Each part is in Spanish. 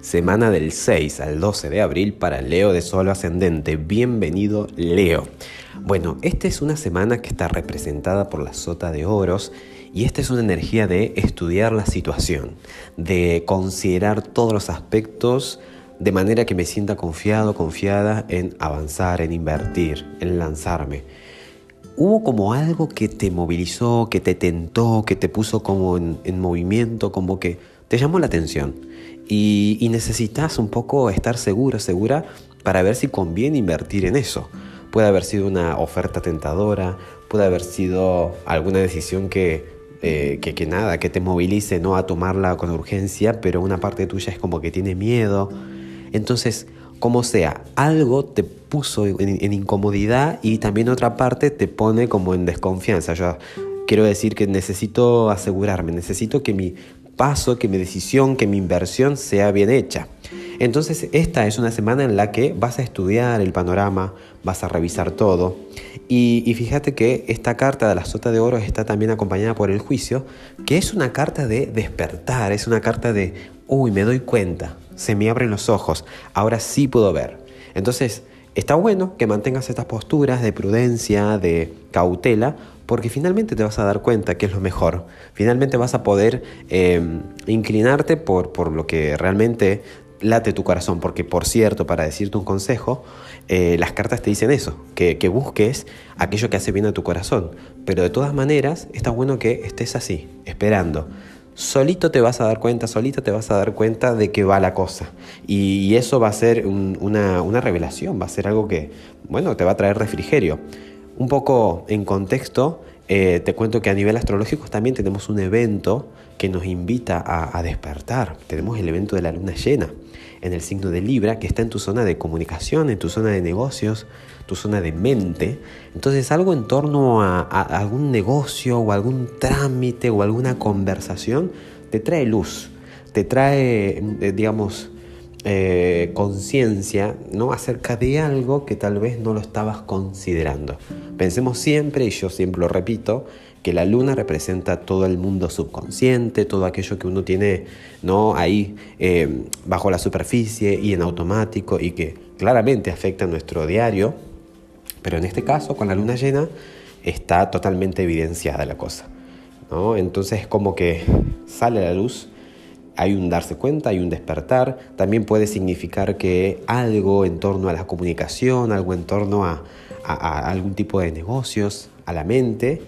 Semana del 6 al 12 de abril para Leo de Solo Ascendente. Bienvenido Leo. Bueno, esta es una semana que está representada por la sota de oros y esta es una energía de estudiar la situación, de considerar todos los aspectos de manera que me sienta confiado, confiada en avanzar, en invertir, en lanzarme. Hubo como algo que te movilizó, que te tentó, que te puso como en, en movimiento, como que te llamó la atención y, necesitas un poco estar seguro, segura para ver si conviene invertir en eso. Puede haber sido una oferta tentadora, puede haber sido alguna decisión que, eh, que, que, nada, que te movilice no a tomarla con urgencia, pero una parte tuya es como que tiene miedo. Entonces, como sea, algo te puso en, incomodidad y también otra parte te pone como en desconfianza. Yo quiero decir que necesito asegurarme, necesito que mi paso, que mi decisión, que mi inversión sea bien hecha. Entonces esta es una semana en la que vas a estudiar el panorama, vas a revisar todo. Y, fíjate que esta carta de la sota de oro está también acompañada por el juicio, que es una carta de despertar, es una carta de, uy, me doy cuenta, se me abren los ojos, ahora sí puedo ver. Entonces, está bueno que mantengas estas posturas de prudencia, de cautela, porque finalmente te vas a dar cuenta que es lo mejor. Finalmente vas a poder em, inclinarte por, por lo que realmente late tu corazón, porque por cierto, para decirte un consejo, eh, las cartas te dicen eso, que, que, busques aquello que hace bien a tu corazón, pero de todas maneras está bueno que estés así, esperando. Solito te vas a dar cuenta, solito te vas a dar cuenta de que va la cosa. Y, eso va a ser una, una revelación, va a ser algo que, bueno, te va a traer refrigerio. Un poco en contexto, eh, te cuento que a nivel astrológico también tenemos un evento que nos invita a, despertar. Tenemos el evento de la luna llena en el signo de Libra, que está en tu zona de comunicación, en tu zona de negocios, tu zona de mente. Entonces algo en torno a, algún negocio o algún trámite o alguna conversación te trae luz, te trae, eh, digamos, eh, conciencia ¿no? acerca de algo que tal vez no lo estabas considerando. Pensemos siempre, y yo siempre lo repito, que la luna representa todo el mundo subconsciente, todo aquello que uno tiene ¿no? ahí eh, bajo la superficie y en automático y que claramente afecta a nuestro diario, pero en este caso con la luna llena está totalmente evidenciada la cosa. ¿no? Entonces como que sale la luz hay un darse cuenta, hay un despertar, también puede significar que algo en torno a la comunicación, algo en torno a, algún tipo de negocios, a la mente,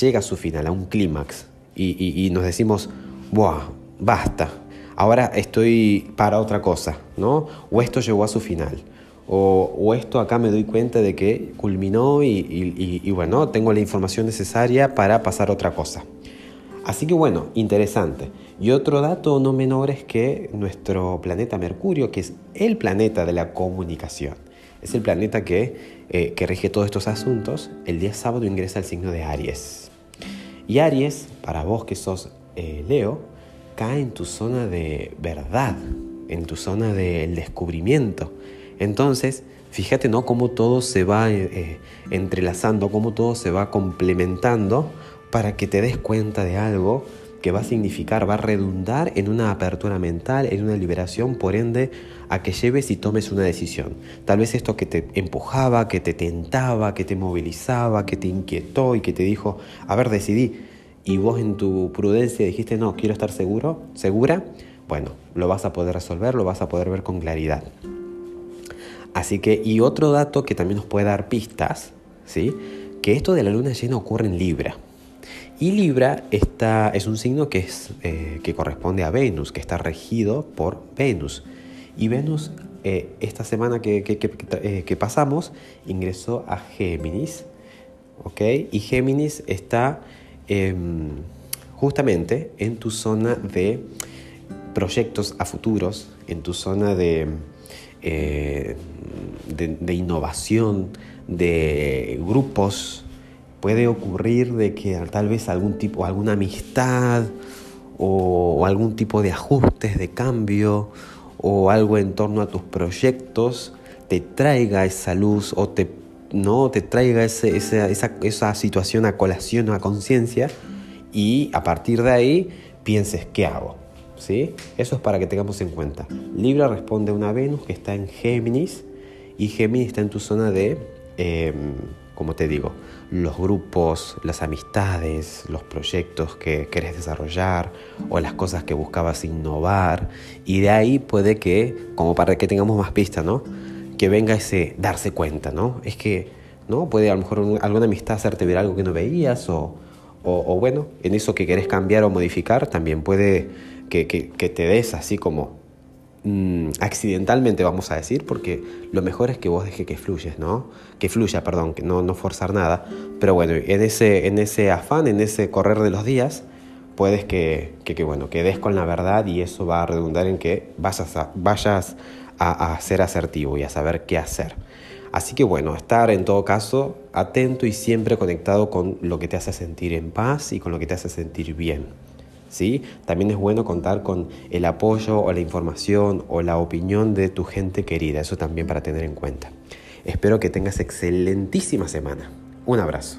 llega a su final, a un clímax. Y, nos decimos, ¡buah! Basta, ahora estoy para otra cosa, ¿no? O esto llegó a su final. O, o, esto acá me doy cuenta de que culminó y, y, bueno, tengo la información necesaria para pasar otra cosa. Así que bueno, interesante. Y otro dato no menor es que nuestro planeta Mercurio, que es el planeta de la comunicación, es el planeta que, eh, que rige todos estos asuntos, el día sábado ingresa al signo de Aries. Y Aries, para vos que sos eh, Leo, cae en tu zona de verdad, en tu zona del descubrimiento. Entonces, fíjate, ¿no? Cómo todo se va eh, entrelazando, cómo todo se va complementando para que te des cuenta de algo que va a significar, va a redundar en una apertura mental, en una liberación, por ende, a que lleves y tomes una decisión. Tal vez esto que te empujaba, que te tentaba, que te movilizaba, que te inquietó y que te dijo, a ver, decidí, y vos en tu prudencia dijiste, no, quiero estar seguro, segura, bueno, lo vas a poder resolver, lo vas a poder ver con claridad. Así que, y otro dato que también nos puede dar pistas, ¿sí? Que esto de la luna llena ocurre en Libra. Y Libra es un signo que, es, eh, que corresponde a Venus, que está regido por Venus. Y Venus, eh, esta semana que, que, eh, que, pasamos, ingresó a Géminis. ¿ok? Y Géminis está em, justamente en tu zona de proyectos a futuros, en tu zona de, de innovación, de grupos puede ocurrir de que tal vez algún tipo, alguna amistad o, algún tipo de ajustes, de cambio o algo en torno a tus proyectos te traiga esa luz o te, no, te traiga ese, esa, esa, situación a colación, a conciencia y a partir de ahí pienses, ¿qué hago? ¿sí? Eso es para que tengamos en cuenta. Libra responde a una Venus que está en Géminis y Géminis está en tu zona de, em, como te digo, los grupos, las amistades, los proyectos que querés desarrollar o las cosas que buscabas innovar. Y de ahí puede que, como para que tengamos más pistas, ¿no? Que venga ese darse cuenta, ¿no? Es que, ¿no? Puede a lo mejor alguna amistad hacerte ver algo que no veías o, o, bueno, en eso que querés cambiar o modificar también puede que, que te des así como Mm, accidentalmente, vamos a decir, porque lo mejor es que vos dejes que fluyes, ¿no? Que fluya, perdón, que no, no forzar nada. Pero bueno, en ese, en ese afán, en ese correr de los días, puedes que, que, bueno, que des con la verdad y eso va a redundar en que vayas a, vayas a ser asertivo y a saber qué hacer. Así que bueno, estar en todo caso atento y siempre conectado con lo que te hace sentir en paz y con lo que te hace sentir bien. También es bueno contar con el apoyo o la información o la opinión de tu gente querida, eso también para tener en cuenta. Espero que tengas excelentísima semana. Un abrazo.